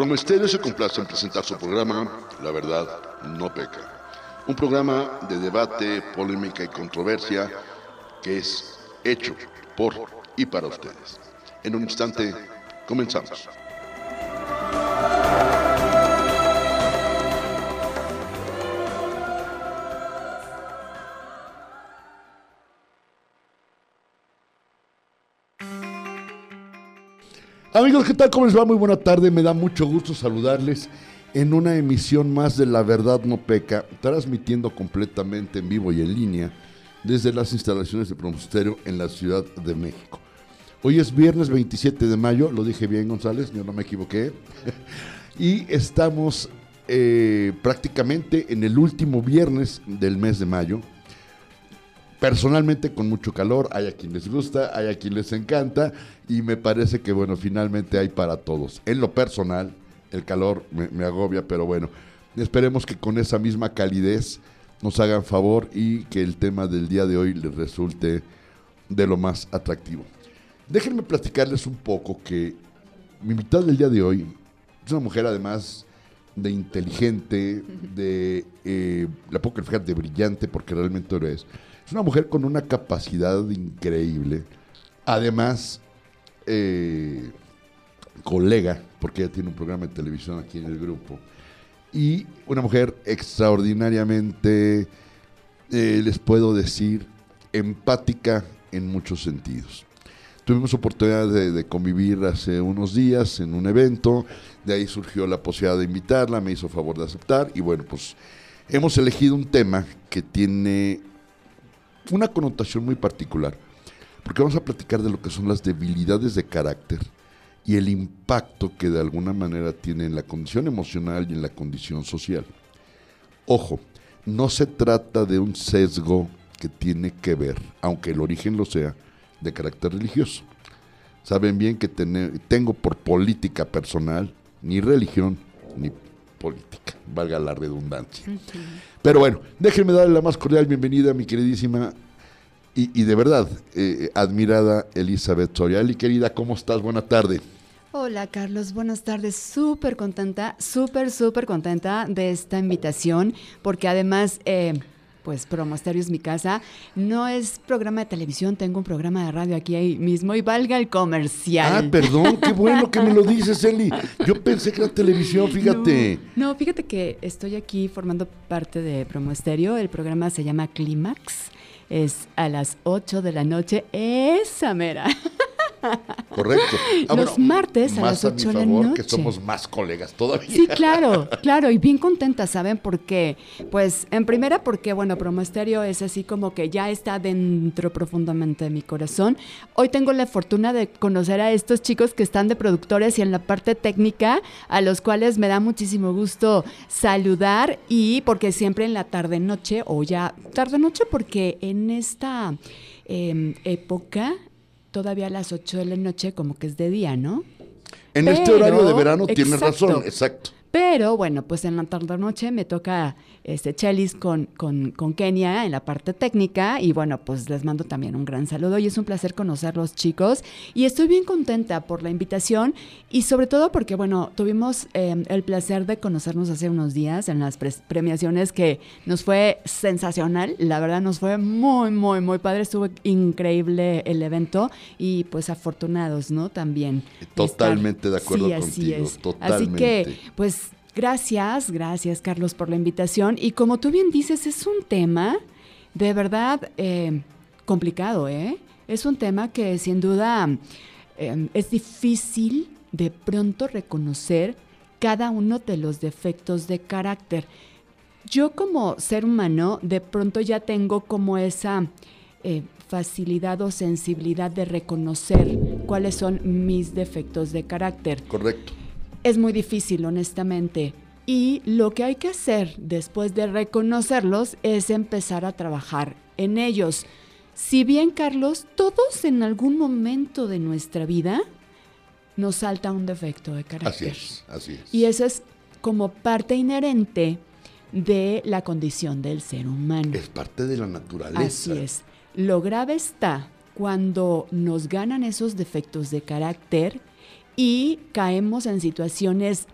Promesterio se complace en presentar su programa La Verdad No Peca. Un programa de debate, polémica y controversia que es hecho por y para ustedes. En un instante, comenzamos. Amigos, ¿qué tal? ¿Cómo les va? Muy buena tarde. Me da mucho gusto saludarles en una emisión más de La Verdad No Peca, transmitiendo completamente en vivo y en línea desde las instalaciones de Promosterio en la Ciudad de México. Hoy es viernes 27 de mayo, lo dije bien González, yo no me equivoqué, y estamos eh, prácticamente en el último viernes del mes de mayo, personalmente con mucho calor, hay a quien les gusta, hay a quien les encanta y me parece que bueno, finalmente hay para todos. En lo personal, el calor me, agobia, pero bueno, esperemos que con esa misma calidez nos hagan favor y que el tema del día de hoy les resulte de lo más atractivo. Déjenme platicarles un poco que mi invitado del día de hoy es una mujer además de inteligente, de, eh, la fijar de brillante porque realmente lo es es una mujer con una capacidad increíble. Además, eh, colega, porque ella tiene un programa de televisión aquí en el grupo. Y una mujer extraordinariamente, eh, les puedo decir, empática en muchos sentidos. Tuvimos oportunidad de, de, convivir hace unos días en un evento, de ahí surgió la posibilidad de invitarla, me hizo favor de aceptar y bueno, pues hemos elegido un tema que tiene una connotación muy particular, porque vamos a platicar de lo que son las debilidades de carácter y el impacto que de alguna manera tiene en la condición emocional y en la condición social. Ojo, no se trata de un sesgo que tiene que ver, aunque el origen lo sea, de carácter religioso. Saben bien que tengo por política personal ni religión ni política, valga la redundancia. Pero bueno, déjenme darle la más cordial bienvenida a mi queridísima y, de verdad eh, admirada Elizabeth Soriali. Querida, ¿cómo estás? Buena tarde. Hola Carlos, buenas tardes. Súper contenta, súper, súper contenta de esta invitación, porque además... Eh, pues Promosterio es mi casa. No es programa de televisión, tengo un programa de radio aquí ahí mismo y valga el comercial. Ah, perdón, qué bueno que me lo dices, Eli. Yo pensé que era televisión, fíjate. No, fíjate que estoy aquí formando parte de Promosterio. El programa se llama Clímax. Es a las 8 de la noche. Esa mera. Correcto. Ah, Los martes a las 8 de la noche. que somos más colegas todavía. Sí, claro, claro, y bien contenta, ¿saben? Porque, pues, en primera, porque, bueno, Promosterio es así como que ya está dentro profundamente de mi corazón. Hoy tengo la fortuna de conocer a estos chicos que están de productores y en la parte técnica, a los cuales me da muchísimo gusto saludar y porque siempre en la tarde-noche, o ya tarde-noche, porque en esta... Em, época todavía a las 8 de la noche como que es de día, ¿no? En este horario de verano tienes razón, exacto. Pero bueno, pues en la tarde-noche me toca este, Chelis con, con, con, Kenia en la parte técnica y bueno, pues les mando también un gran saludo y es un placer conocerlos chicos y estoy bien contenta por la invitación y sobre todo porque bueno, tuvimos em, el placer de conocernos hace unos días en las premiaciones que nos fue sensacional, la verdad nos fue muy, muy, muy padre, estuvo increíble el evento y pues afortunados, ¿no? También. Totalmente de acuerdo sí, así es. Totalmente. Así que pues Gracias, gracias Carlos por la invitación. Y como tú bien dices, es un tema de verdad eh, complicado, ¿eh? Es un tema que sin duda eh, es difícil de pronto reconocer cada uno de los defectos de carácter. Yo como ser humano de pronto ya tengo como esa eh, facilidad o sensibilidad de reconocer cuáles son mis defectos de carácter. Correcto es muy difícil, honestamente. Y lo que hay que hacer después de reconocerlos es empezar a trabajar en ellos. Si bien, Carlos, todos en algún momento de nuestra vida nos salta un defecto de carácter. Así es, así es. Y eso es como parte inherente de la condición del ser humano. Es parte de la naturaleza. Así es. Lo grave está cuando nos ganan esos defectos de carácter y caemos en situaciones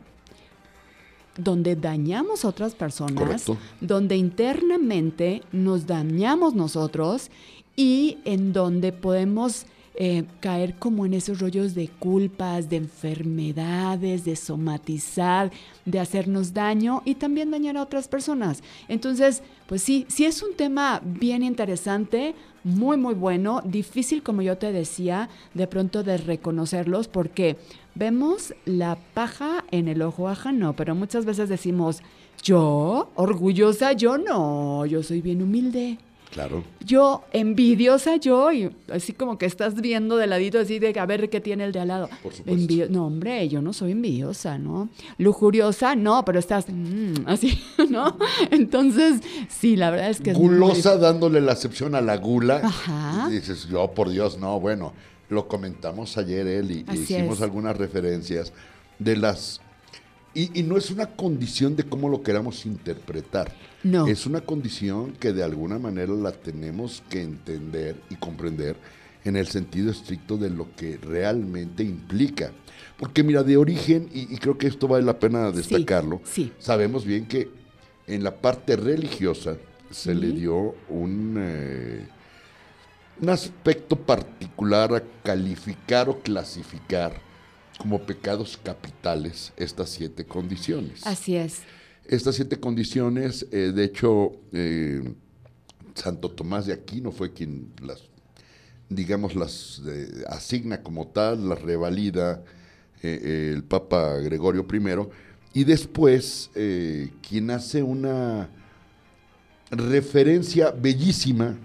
donde dañamos a otras personas, Correcto. donde internamente nos dañamos nosotros y en donde podemos eh, caer como en esos rollos de culpas, de enfermedades, de somatizar, de hacernos daño y también dañar a otras personas. Entonces, pues sí, sí es un tema bien interesante, muy, muy bueno, difícil, como yo te decía, de pronto de reconocerlos porque vemos la paja en el ojo ajeno, pero muchas veces decimos, yo, orgullosa, yo no, yo soy bien humilde. Claro. Yo, envidiosa yo, y así como que estás viendo de ladito, así de a ver qué tiene el de al lado. Por supuesto. Envidio- no, hombre, yo no soy envidiosa, ¿no? Lujuriosa, no, pero estás mm, así, ¿no? Entonces, sí, la verdad es que es muy Gulosa dándole la acepción a la gula. Ajá. Y dices, yo por Dios, no, bueno, lo comentamos ayer él y, y hicimos es. algunas referencias de las... Y, y no es una condición de cómo lo queramos interpretar. No. Es una condición que de alguna manera la tenemos que entender y comprender en el sentido estricto de lo que realmente implica. Porque mira, de origen, y, y creo que esto vale la pena Sí, destacarlo, sí. sabemos bien que en la parte religiosa se Sí. le dio un, eh, un aspecto particular a calificar o clasificar como pecados capitales estas siete condiciones. Así es. Estas siete condiciones, eh, de hecho, eh, Santo Tomás de Aquino fue quien las, digamos, las eh, asigna como tal, las revalida el Papa Gregorio I, y después quien hace una referencia bellísima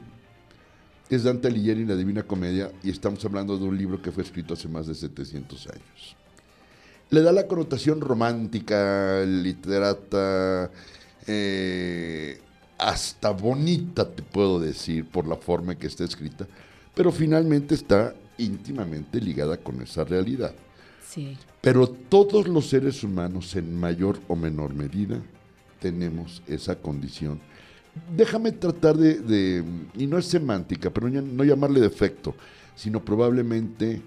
es Dante Alighieri en la Divina Comedia, y estamos hablando de un libro que fue escrito hace más de 700 años le da la connotación romántica, literata, eh, hasta bonita, te puedo decir, por la forma en que está escrita, pero finalmente está íntimamente ligada con esa realidad. Sí. Pero todos los seres humanos, en mayor o menor medida, tenemos esa condición. Déjame tratar de, de- y no es semántica, pero no llamarle defecto, sino probablemente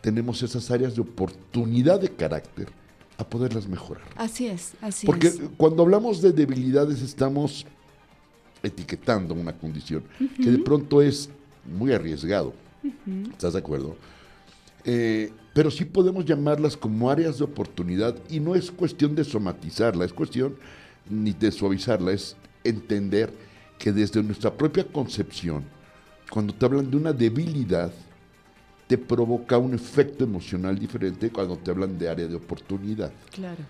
tenemos esas áreas de oportunidad de carácter a poderlas mejorar. Así es, así Porque es. cuando hablamos de debilidades estamos etiquetando una condición que de pronto es muy arriesgado. ¿Estás de acuerdo? Eh, pero sí podemos llamarlas como áreas de oportunidad y no es cuestión de somatizarla, es cuestión ni de suavizarla, es entender que desde nuestra propia concepción, cuando te hablan de una debilidad, te provoca un efecto emocional diferente cuando te hablan de área de oportunidad. Claro.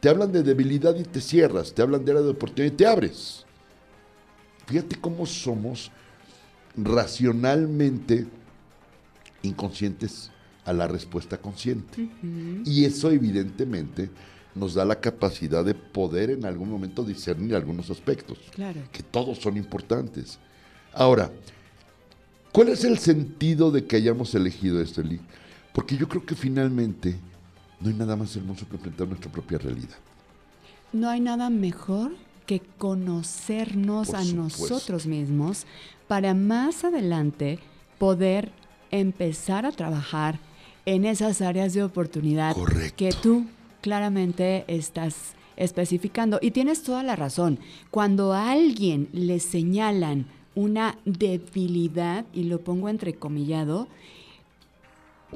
Te hablan de debilidad y te cierras, te hablan de área de oportunidad y te abres. Fíjate cómo somos racionalmente inconscientes a la respuesta consciente. Y eso evidentemente nos da la capacidad de poder en algún momento discernir algunos aspectos, Claro. que todos son importantes. Ahora, ¿cuál es el sentido de que hayamos elegido esto, Eli? Porque yo creo que finalmente no hay nada más hermoso que enfrentar nuestra propia realidad. No hay nada mejor que conocernos Por a supuesto. nosotros mismos para más adelante poder empezar a trabajar en esas áreas de oportunidad Correcto. que tú claramente estás especificando. Y tienes toda la razón. Cuando a alguien le señalan una debilidad, y lo pongo entrecomillado,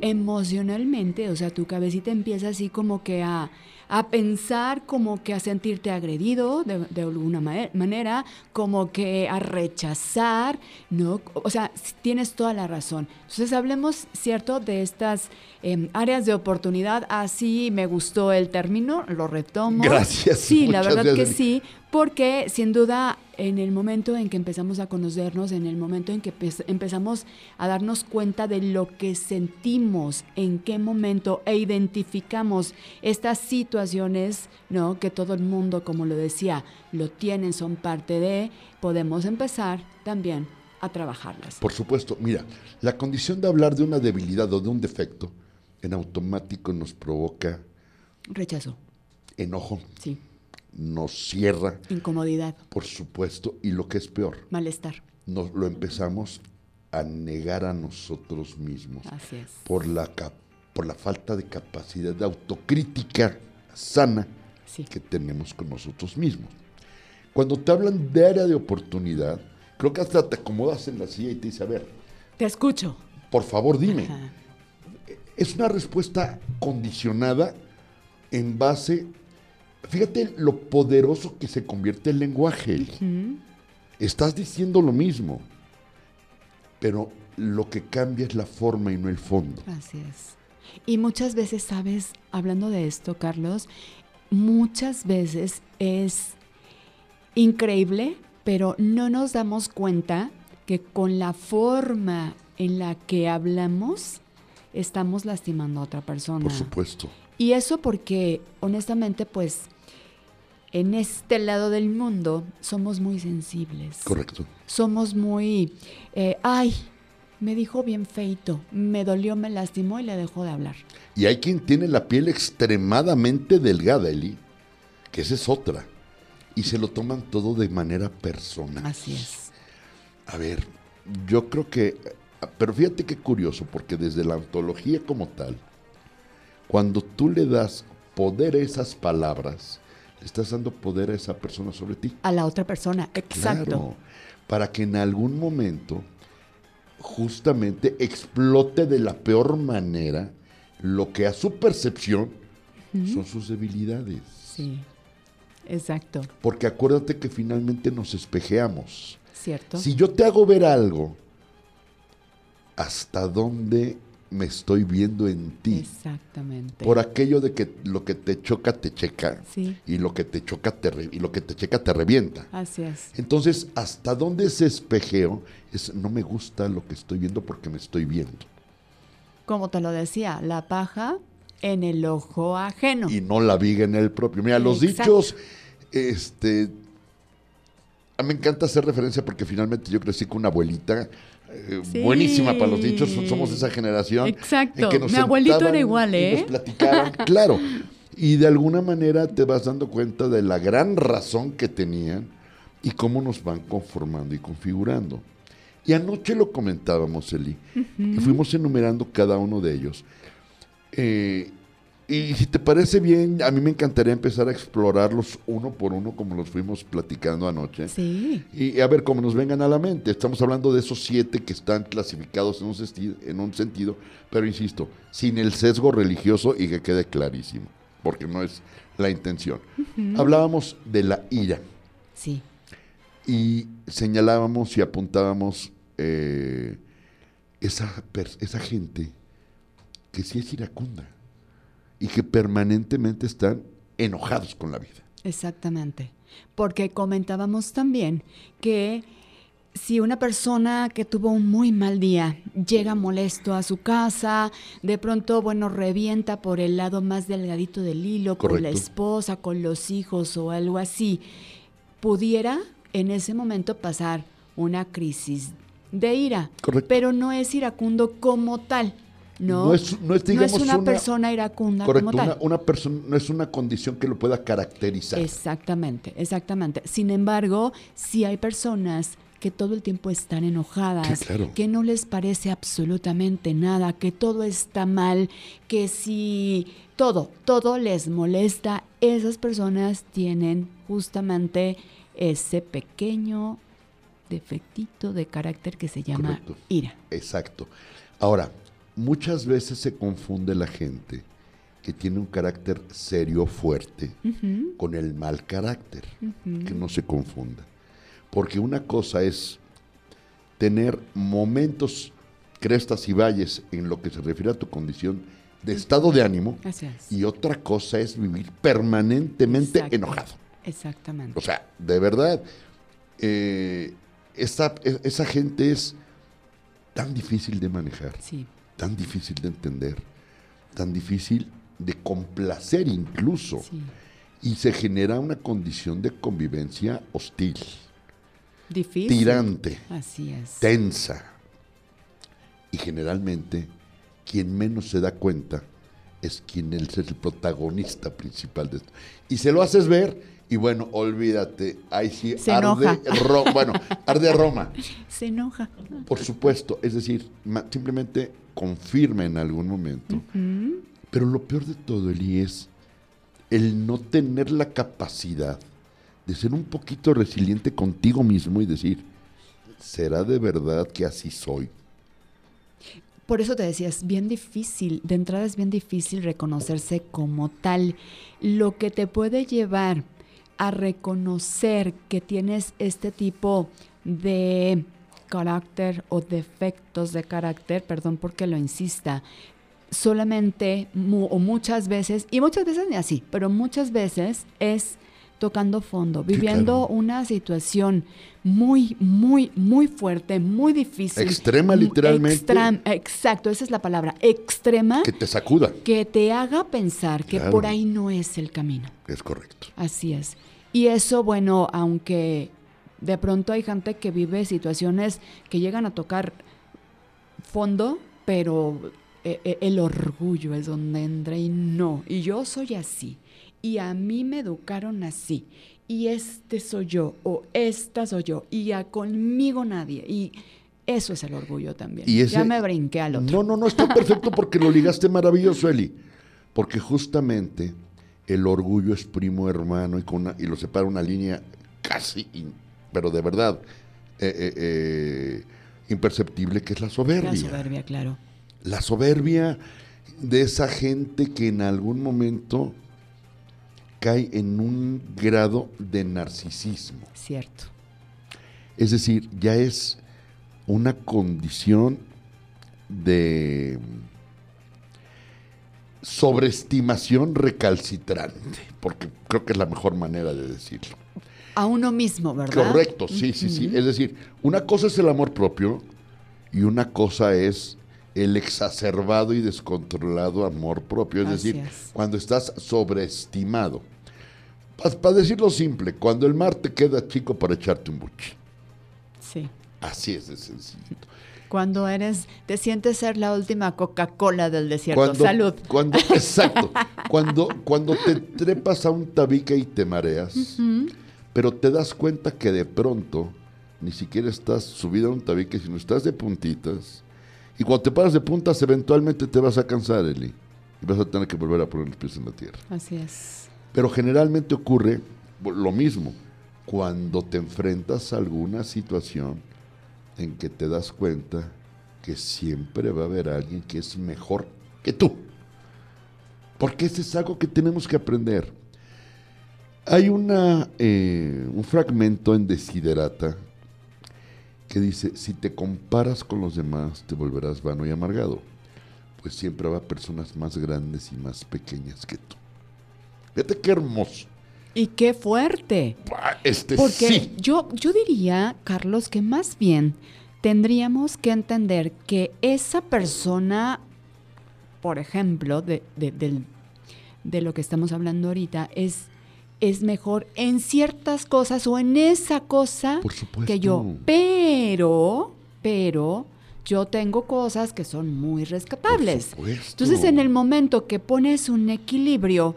emocionalmente, o sea, tu cabecita empieza así como que a, a pensar, como que a sentirte agredido de, de alguna ma- manera, como que a rechazar, ¿no? O sea, tienes toda la razón. Entonces, hablemos, ¿cierto?, de estas em, áreas de oportunidad. Así me gustó el término, lo retomo. Gracias, Sí, la verdad que sí, porque sin duda en el momento en que empezamos a conocernos, en el momento en que empe- empezamos a darnos cuenta de lo que sentimos, en qué momento e identificamos estas situaciones, ¿no? Que todo el mundo, como lo decía, lo tienen, son parte de, podemos empezar también a trabajarlas. Por supuesto, mira, la condición de hablar de una debilidad o de un defecto en automático nos provoca Rechazo, enojo, sí, nos cierra, incomodidad, por supuesto, y lo que es peor, malestar, nos lo empezamos a negar a nosotros mismos así es. por la, por la falta de capacidad de autocrítica sana Sí. que tenemos con nosotros mismos. Cuando te hablan de área de oportunidad, creo que hasta te acomodas en la silla y te dice, a ver, Te escucho. por favor dime. Ajá. Es una respuesta condicionada en base, fíjate lo poderoso que se convierte el lenguaje. Estás diciendo lo mismo, pero lo que cambia es la forma y no el fondo. Así es. Y muchas veces, sabes, hablando de esto, Carlos, muchas veces es increíble, pero no nos damos cuenta que con la forma en la que hablamos, estamos lastimando a otra persona. Por supuesto. Y eso porque, honestamente, pues, en este lado del mundo somos muy sensibles. Correcto. Somos muy, eh, ay, me dijo bien feito, me dolió, me lastimó y le dejó de hablar. Y hay quien tiene la piel extremadamente delgada, Eli, que esa es otra. Y se lo toman todo de manera personal. Así es. A ver, yo creo que, pero fíjate qué curioso, porque desde la antología como tal, cuando tú le das poder a esas palabras, le estás dando poder a esa persona sobre ti. A la otra persona, exacto. Claro, para que en algún momento justamente explote de la peor manera lo que a su percepción son sus debilidades. Sí, exacto, Porque acuérdate que finalmente nos espejeamos. ¿cierto? Si yo te hago ver algo, ¿hasta dónde me estoy viendo en ti? Exactamente. Por aquello de que lo que te choca te checa Sí, y lo que te choca te re- y lo que te checa te revienta. así es. Entonces, ¿hasta dónde ese espejeo? Es, no me gusta lo que estoy viendo porque me estoy viendo. Como te lo decía, la paja en el ojo ajeno. Y no la viga en el propio. Mira, los dichos, este... A mí me encanta hacer referencia porque finalmente yo crecí con una abuelita eh, Sí. buenísima para los dichos. Somos esa generación. Exacto. en que nos Mi abuelito era igual, y ¿eh? nos platicaban, claro. Y de alguna manera te vas dando cuenta de la gran razón que tenían y cómo nos van conformando y configurando. Y anoche lo comentábamos, Eli, y fuimos enumerando cada uno de ellos. Eh, y si te parece bien, a mí me encantaría empezar a explorarlos uno por uno como los fuimos platicando anoche. Sí, Y a ver cómo nos vengan a la mente. Estamos hablando de esos siete que están clasificados en un, sesti- en un sentido, pero insisto, sin el sesgo religioso y que quede clarísimo, porque no es la intención. Hablábamos de la ira sí, y señalábamos y apuntábamos eh, esa, esa gente que sí es iracunda y que permanentemente están enojados con la vida. exactamente. Porque comentábamos también que si una persona que tuvo un muy mal día llega molesto a su casa, de pronto, bueno, revienta por el lado más delgadito del hilo, con la esposa, con los hijos o algo así, pudiera en ese momento pasar una crisis de ira. Correcto. Pero no es iracundo como tal. No, No es- no es, digamos, una, una- persona iracunda Correcto, como tal. una, una persona no es una condición que lo pueda caracterizar. Exactamente, exactamente. Sin embargo, si hay personas que todo el tiempo están enojadas, Sí, claro. que no les parece absolutamente nada, que todo está mal, que si todo, todo les molesta, esas personas tienen justamente ese pequeño defectito de carácter que se llama Correcto. ira. Exacto. Ahora, muchas veces se confunde la gente que tiene un carácter serio, fuerte, con el mal carácter. Que no se confunda. Porque una cosa es tener momentos, crestas y valles en lo que se refiere a tu condición de estado de ánimo Así es. y otra cosa es vivir permanentemente Exacto. enojado. Exactamente. O sea, de verdad, eh, esa, e- esa gente es tan difícil de manejar, Sí, tan difícil de entender, tan difícil de complacer incluso. sí. Y se genera una condición de convivencia hostil, Difícil. tirante, Así es. tensa. Y generalmente, quien menos se da cuenta es quien es el protagonista principal de esto. Y se lo haces ver, y bueno, olvídate, ahí sí Se arde, enoja. Ro- bueno, arde Roma, Se enoja. por supuesto. Es decir, simplemente confirma en algún momento. Pero lo peor de todo, Eli, es el no tener la capacidad de ser un poquito resiliente contigo mismo y decir, ¿será de verdad que así soy? Por eso te decía, es bien difícil, de entrada es bien difícil reconocerse como tal. Lo que te puede llevar a reconocer que tienes este tipo de carácter o defectos de carácter, perdón porque lo insista, solamente o muchas veces, y muchas veces ni así, pero muchas veces es tocando fondo, viviendo una situación muy, muy, muy fuerte, muy difícil. Extrema, literalmente. exacto, esa es la palabra, extrema. Que te sacuda. Que te haga pensar que por ahí no es el camino. Es correcto. Así es. Y eso, bueno, aunque de pronto hay gente que vive situaciones que llegan a tocar fondo, pero eh, eh, el orgullo es donde entra y no. Y yo soy así. Y a mí me educaron así. Y este soy yo o esta soy yo. Y a conmigo nadie. Y eso es el orgullo también. ya me brinqué al otro. No, no, no, está perfecto porque lo ligaste maravilloso, Eli. Porque justamente el orgullo es primo hermano y, con y lo separa una línea casi, pero de verdad, eh, imperceptible, que es la soberbia. La soberbia, claro la soberbia de esa gente que en algún momento cae en un grado de narcisismo. Cierto. Es decir, ya es una condición de sobreestimación recalcitrante, porque creo que es la mejor manera de decirlo. A uno mismo, ¿verdad? Correcto, sí, sí, sí. Es decir, una cosa es el amor propio y una cosa es el exacerbado y descontrolado amor propio, es decir, cuando estás sobreestimado. Para decirlo simple, cuando el mar te queda chico para echarte un buche. Sí. Así es de sencillo. Cuando eres, te sientes ser la última Coca-Cola del desierto. Salud. Cuando, exacto. cuando, cuando te trepas a un tabique y te mareas, pero te das cuenta que de pronto ni siquiera estás subido a un tabique, sino estás de puntitas y cuando te paras de puntas, eventualmente te vas a cansar, Eli. Y vas a tener que volver a poner los pies en la tierra. Así es. Pero generalmente ocurre lo mismo. Cuando te enfrentas a alguna situación en que te das cuenta que siempre va a haber alguien que es mejor que tú. Porque ese es algo que tenemos que aprender. Hay una, eh, un fragmento en Desiderata que dice, si te comparas con los demás, te volverás vano y amargado, pues siempre habrá personas más grandes y más pequeñas que tú. Fíjate qué hermoso. Y qué fuerte. Este Porque yo, yo diría, Carlos, que más bien tendríamos que entender que esa persona, por ejemplo, de, de lo que estamos hablando ahorita, es es mejor en ciertas cosas o en esa cosa que yo. Pero, pero, yo tengo cosas que son muy rescatables. Entonces, en el momento que pones un equilibrio,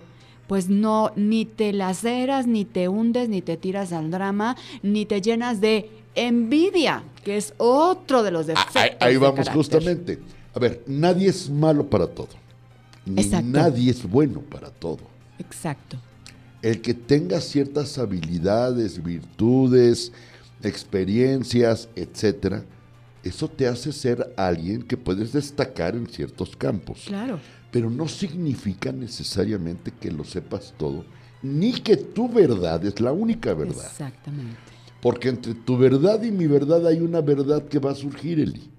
pues no, ni te laceras, ni te hundes, ni te tiras al drama, ni te llenas de envidia, que es otro de los ah, defectos. Ahí, vamos justamente. A ver, nadie es malo para todo. Ni nadie es bueno para todo. Exacto el que tenga ciertas habilidades, virtudes, experiencias, etcétera, eso te hace ser alguien que puedes destacar en ciertos campos. Claro. Pero no significa necesariamente que lo sepas todo, ni que tu verdad es la única verdad. Exactamente. Porque entre tu verdad y mi verdad hay una verdad que va a surgir, Eli.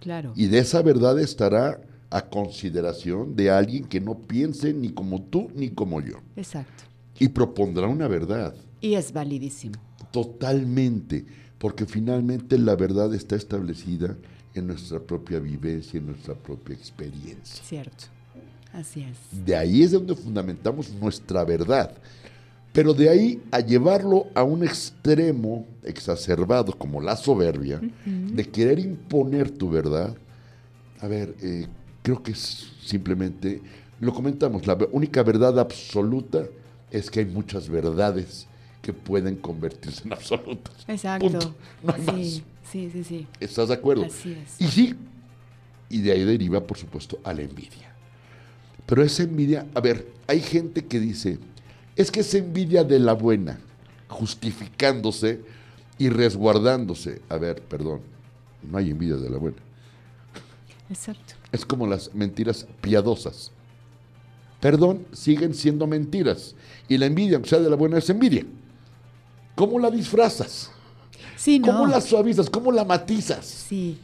Claro. Y de esa verdad estará a consideración de alguien que no piense ni como tú ni como yo. Exacto y propondrá una verdad. Y es validísimo. Totalmente, porque finalmente la verdad está establecida en nuestra propia vivencia, en nuestra propia experiencia. Cierto, así es. De ahí es donde fundamentamos nuestra verdad. Pero de ahí a llevarlo a un extremo exacerbado como la soberbia, de querer imponer tu verdad, a ver, eh, creo que es simplemente, lo comentamos, la única verdad absoluta es que hay muchas verdades que pueden convertirse en absolutas. Exacto. No hay sí, más. Sí, sí, sí. ¿Estás de acuerdo? Así es. Y sí, y de ahí deriva, por supuesto, a la envidia. Pero esa envidia, a ver, hay gente que dice, es que es envidia de la buena, justificándose y resguardándose. A ver, perdón, no hay envidia de la buena. Exacto. Es como las mentiras piadosas. Perdón, siguen siendo mentiras. Y la envidia, aunque sea de la buena, es envidia. ¿Cómo la disfrazas? Sí, no. ¿Cómo la suavizas? ¿Cómo la matizas? Sí.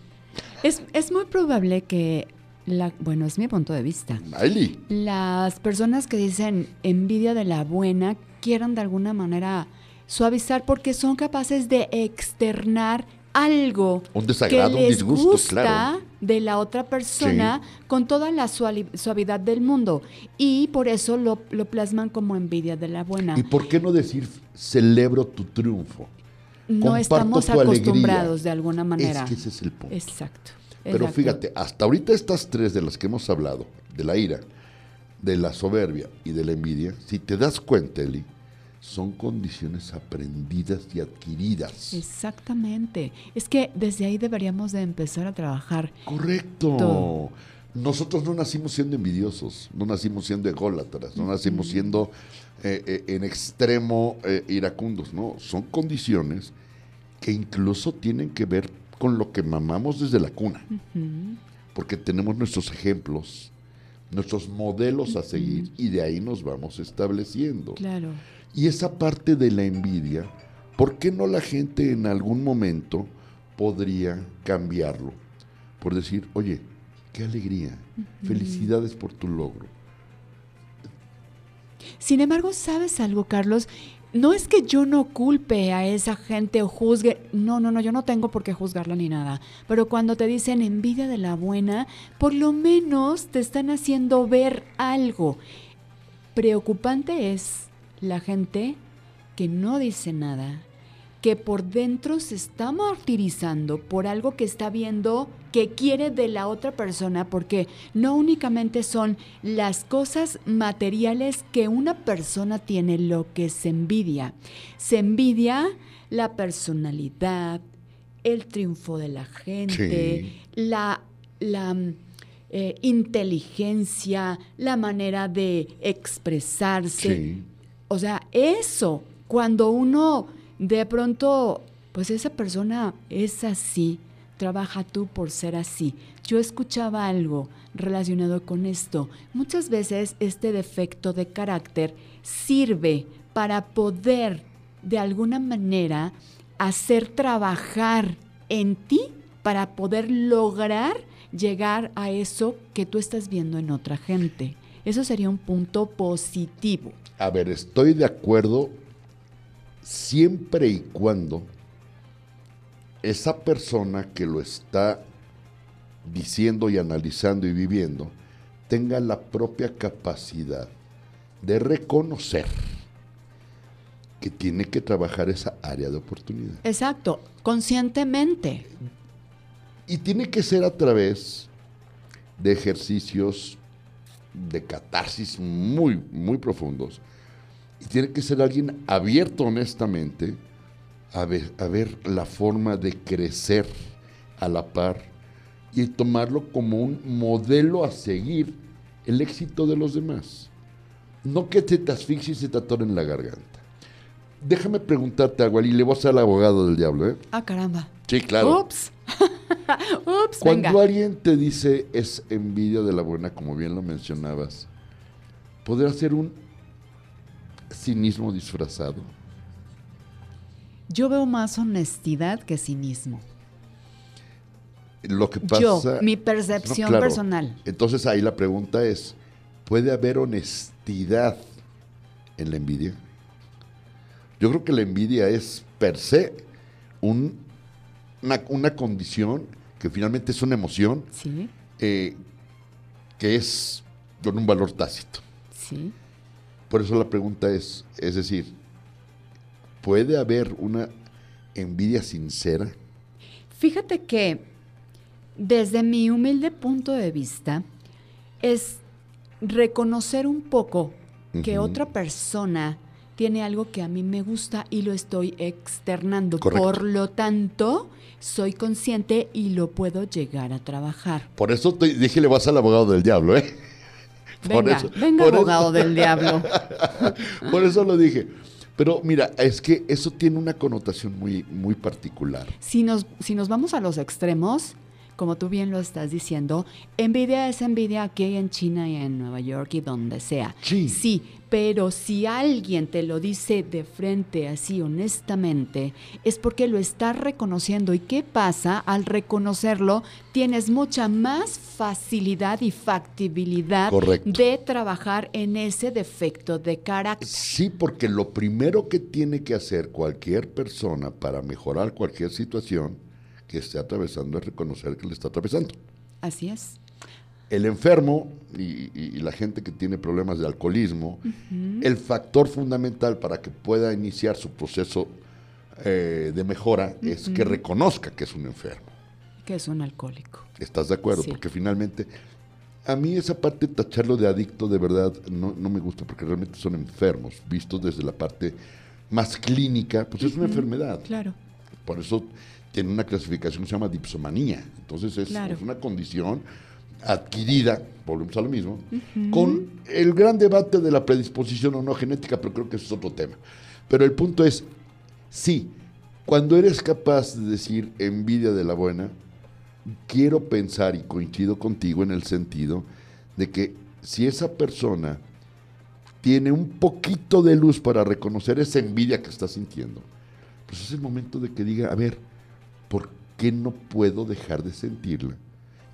Es, es muy probable que, la, bueno, es mi punto de vista. Miley. Las personas que dicen envidia de la buena quieran de alguna manera suavizar porque son capaces de externar algo Un desagrado, que un les disgusto, gusta claro. De la otra persona con toda la suavidad del mundo y por eso lo, lo plasman como envidia de la buena. ¿Y por qué no decir celebro tu triunfo? No comparto estamos alegría. acostumbrados de alguna manera. Es que ese es el punto. Exacto. Pero exacto. fíjate, hasta ahorita estas tres de las que hemos hablado, de la ira, de la soberbia y de la envidia, si te das cuenta, Eli, son condiciones aprendidas y adquiridas. Exactamente. Es que desde ahí deberíamos de empezar a trabajar. Correcto. Todo. Nosotros no nacimos siendo envidiosos, no nacimos siendo ególatras, no nacimos siendo eh, eh, en extremo eh, iracundos, no. Son condiciones que incluso tienen que ver con lo que mamamos desde la cuna, porque tenemos nuestros ejemplos, nuestros modelos a seguir y de ahí nos vamos estableciendo. Claro. Y esa parte de la envidia, ¿por qué no la gente en algún momento podría cambiarlo? Por decir, oye, qué alegría, felicidades por tu logro. Sin embargo, ¿sabes algo, Carlos? No es que yo no culpe a esa gente o juzgue. No, no, no, yo no tengo por qué juzgarla ni nada. Pero cuando te dicen envidia de la buena, por lo menos te están haciendo ver algo. Preocupante es la gente que no dice nada, que por dentro se está martirizando por algo que está viendo que quiere de la otra persona, porque no únicamente son las cosas materiales que una persona tiene lo que se envidia. Se envidia la personalidad, el triunfo de la gente, la, la mm, eh, inteligencia, la manera de expresarse. Sí. O sea, eso, cuando uno de pronto, pues esa persona es así, trabaja tú por ser así. Yo escuchaba algo relacionado con esto. Muchas veces este defecto de carácter sirve para poder, de alguna manera, hacer trabajar en ti para poder lograr llegar a eso que tú estás viendo en otra gente. Eso sería un punto positivo. A ver, estoy de acuerdo siempre y cuando esa persona que lo está diciendo y analizando y viviendo tenga la propia capacidad de reconocer que tiene que trabajar esa área de oportunidad. Exacto, conscientemente. Y tiene que ser a través de ejercicios de catarsis muy, muy profundos. Y tiene que ser alguien abierto honestamente a ver, a ver la forma de crecer a la par y tomarlo como un modelo a seguir el éxito de los demás. No que te, asfixies y se te atoren la garganta. Déjame preguntarte algo, y le voy a ser el abogado del diablo, ¿eh? Ah, caramba. Sí, claro. Ups. Ups, Cuando venga. alguien te dice es envidia de la buena, como bien lo mencionabas, ¿podrá ser un cinismo disfrazado? Yo veo más honestidad que cinismo. Lo que pasa. Yo, mi percepción claro. personal. Entonces ahí la pregunta es: ¿puede haber honestidad en la envidia? Yo creo que la envidia es per se un- una, una condición que finalmente es una emoción Sí, eh, que es con un valor tácito. sí. Por eso la pregunta es, es decir, ¿puede haber una envidia sincera? Fíjate que desde mi humilde punto de vista es reconocer un poco que otra persona tiene algo que a mí me gusta y lo estoy externando. Correcto. Por lo tanto, soy consciente y lo puedo llegar a trabajar. Por eso te dije le vas al abogado del diablo, ¿eh? Venga, venga abogado del diablo. por eso lo dije. Pero mira, es que eso tiene una connotación muy, muy particular. Si nos, si nos vamos a los extremos, como tú bien lo estás diciendo, envidia es envidia aquí en China y en Nueva York y donde sea. Sí. Sí, pero si alguien te lo dice de frente, así honestamente, es porque lo está reconociendo. ¿Y qué pasa? Al reconocerlo, tienes mucha más facilidad y factibilidad de trabajar en ese defecto de carácter. Sí, porque lo primero que tiene que hacer cualquier persona para mejorar cualquier situación que esté atravesando es reconocer que le está atravesando. Así es el enfermo y, la gente que tiene problemas de alcoholismo, el factor fundamental para que pueda iniciar su proceso eh, de mejora es que reconozca que es un enfermo. Que es un alcohólico. ¿Estás de acuerdo? Porque finalmente, a mí esa parte tacharlo de adicto de verdad no, me gusta porque realmente son enfermos, vistos desde la parte más clínica, pues es una enfermedad. Claro. Por eso tiene una clasificación que se llama dipsomanía. Entonces es, es una condición adquirida, volvemos a lo mismo, con el gran debate de la predisposición o no genética, pero creo que eso es otro tema. Pero el punto es, sí, cuando eres capaz de decir envidia de la buena, quiero pensar y coincido contigo en el sentido de que si esa persona tiene un poquito de luz para reconocer esa envidia que está sintiendo, pues es el momento de que diga, a ver, ¿por qué no puedo dejar de sentirla?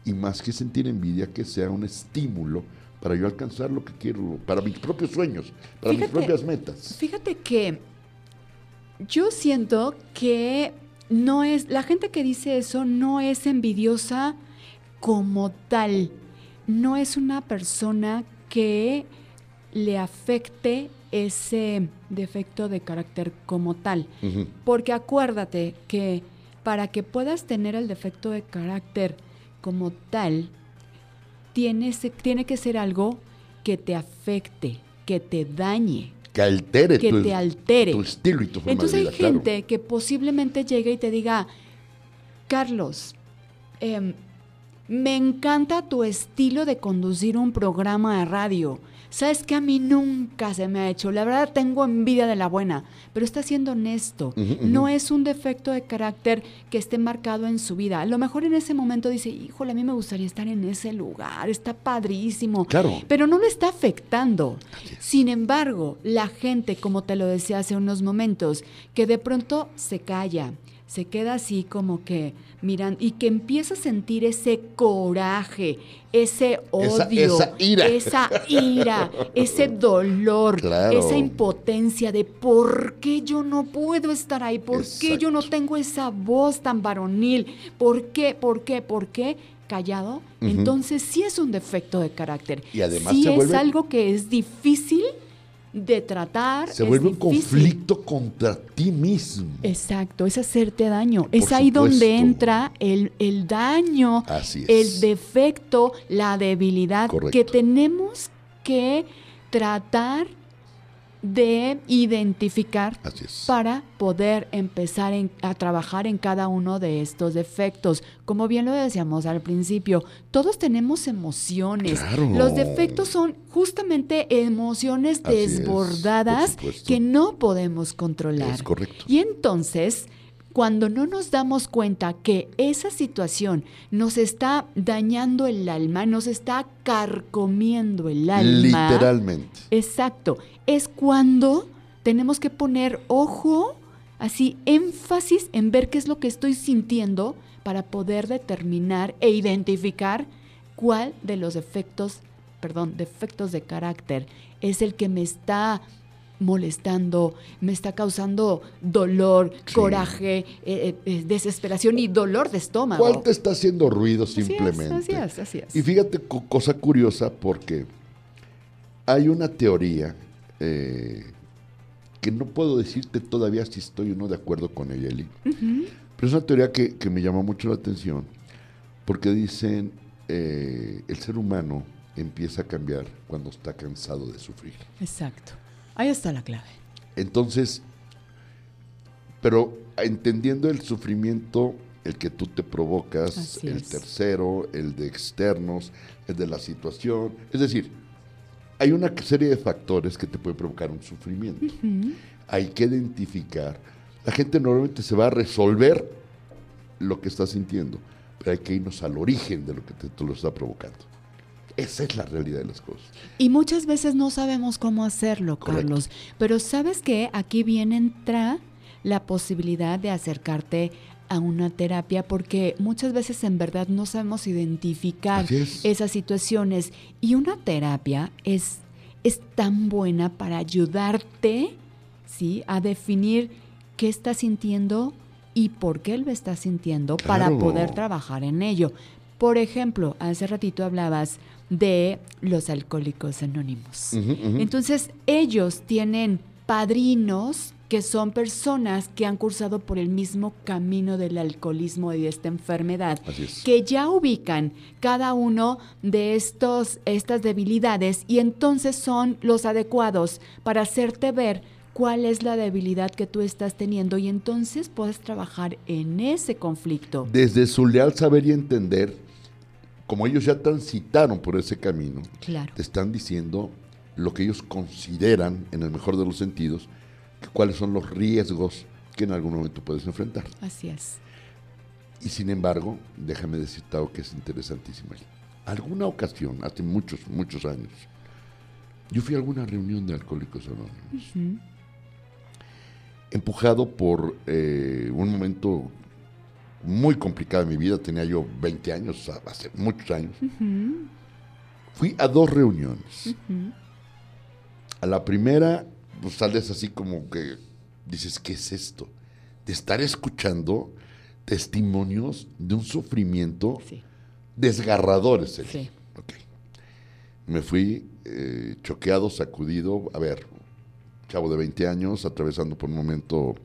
y más que sentir envidia, que sea un estímulo para yo alcanzar lo que quiero, para mis propios sueños, para mis propias metas. Fíjate que yo siento que no es, la gente que dice eso no es envidiosa como tal, no es una persona que le afecte ese defecto de carácter como tal. Porque acuérdate que para que puedas tener el defecto de carácter, como tal tiene, tiene que ser algo que te afecte, que te dañe. Que altere, que tu, te altere. tu estilo y tu forma Entonces de vida, hay gente que posiblemente llegue y te diga, Carlos, em, me encanta tu estilo de conducir un programa de radio. Sabes que a mí nunca se me ha hecho. La verdad tengo envidia de la buena, pero está siendo honesto. No es un defecto de carácter que esté marcado en su vida. A lo mejor en ese momento dice, híjole, a mí me gustaría estar en ese lugar, está padrísimo. Claro. Pero no lo está afectando. Sin embargo, la gente, como te lo decía hace unos momentos, que de pronto se calla, se queda así como que miran y que empieza a sentir ese coraje, ese odio, esa, ira, esa ira, ese dolor, esa impotencia de por qué yo no puedo estar ahí, por qué yo no tengo esa voz tan varonil, por qué, por qué, por qué callado, entonces sí es un defecto de carácter. Y además sí es algo que es difícil de tratar. Se vuelve un conflicto contra ti mismo. Exacto, es hacerte daño. es ahí donde entra el, el daño, el defecto, la debilidad que tenemos que tratar de identificar para poder empezar a trabajar en cada uno de estos defectos. Como bien lo decíamos al principio, todos tenemos emociones. Los defectos son justamente emociones desbordadas que no podemos controlar. Y entonces cuando no nos damos cuenta que esa situación nos está dañando el alma, nos está carcomiendo el alma. Literalmente. Exacto. Es cuando tenemos que poner ojo, así énfasis en ver qué es lo que estoy sintiendo para poder determinar e identificar cuál de los defectos, perdón, defectos de carácter es el que me está molestando, me está causando dolor, coraje, eh, eh, eh, desesperación y dolor de estómago. ¿Cuál te está haciendo ruido simplemente? Así es, así es. Y fíjate, cosa curiosa, porque hay una teoría que no puedo decirte todavía si estoy o no de acuerdo con ella, Eli. Pero es una teoría que, que, me llama mucho la atención, porque dicen, el ser humano empieza a cambiar cuando está cansado de sufrir. Exacto. Ahí está la clave. Entonces, pero entendiendo el sufrimiento, el que tú te provocas, el tercero, el de externos, el de la situación, es decir, hay una serie de factores que te pueden provocar un sufrimiento. Hay que identificar. La gente normalmente se va a resolver lo que está sintiendo, pero hay que irnos al origen de lo que te, te lo está provocando. Esa es la realidad de las cosas. Y muchas veces no sabemos cómo hacerlo, Correcto. Carlos. Pero sabes que aquí viene entra la posibilidad de acercarte a una terapia porque muchas veces en verdad no sabemos identificar es. esas situaciones y una terapia es es tan buena para ayudarte, ¿sí? a definir qué estás sintiendo y por qué lo estás sintiendo para poder trabajar en ello. Por ejemplo, hace ratito hablabas de los alcohólicos anónimos. Entonces, ellos tienen padrinos que son personas que han cursado por el mismo camino del alcoholismo y de esta enfermedad, Así es. que ya ubican cada uno de estos estas debilidades y entonces son los adecuados para hacerte ver cuál es la debilidad que tú estás teniendo y entonces puedes trabajar en ese conflicto. Desde su leal saber y entender, como ellos ya transitaron por ese camino, Claro. te están diciendo lo que ellos consideran, en el mejor de los sentidos, que cuáles son los riesgos que en algún momento puedes enfrentar. Así es. Y sin embargo, déjame decirte algo que es interesantísimo. Alguna ocasión, hace muchos, muchos años, yo fui a alguna reunión de Alcohólicos Anónimos, empujado por eh, un momento muy complicado de mi vida, tenía yo 20 años, hace muchos años. Fui a dos reuniones. A la primera, pues sales así como que dices, ¿qué es esto? De estar escuchando testimonios de un sufrimiento Sí. desgarrador es el. Sí. Ok. Me fui eh, choqueado, sacudido, a ver, chavo de 20 años, atravesando por un momento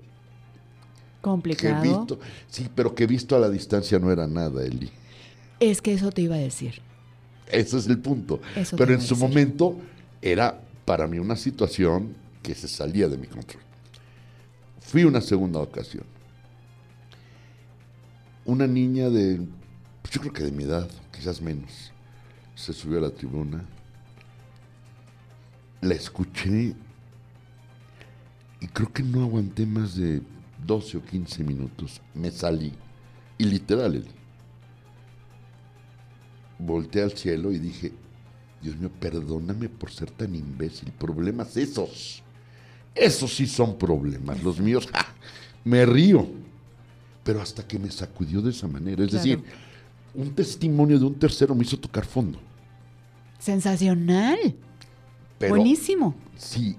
que he Complicado. visto, sí, pero que visto a la distancia no era nada, Eli. Es que eso te iba a decir. Ese es el punto. Eso Pero en su decir. momento era para mí una situación que se salía de mi control. Fui una segunda ocasión. Una niña de, pues yo creo que de mi edad, quizás menos, se subió a la tribuna. La escuché y creo que no aguanté más de 12 o 15 minutos. Me salí. Y literal, volteé al cielo y dije, Dios mío, perdóname por ser tan imbécil. Problemas esos. Esos sí son problemas. Los míos, ¡ja! me río. Pero hasta que me sacudió de esa manera. Es Claro. decir, un testimonio de un tercero me hizo tocar fondo. Sensacional. Pero, Buenísimo. Sí,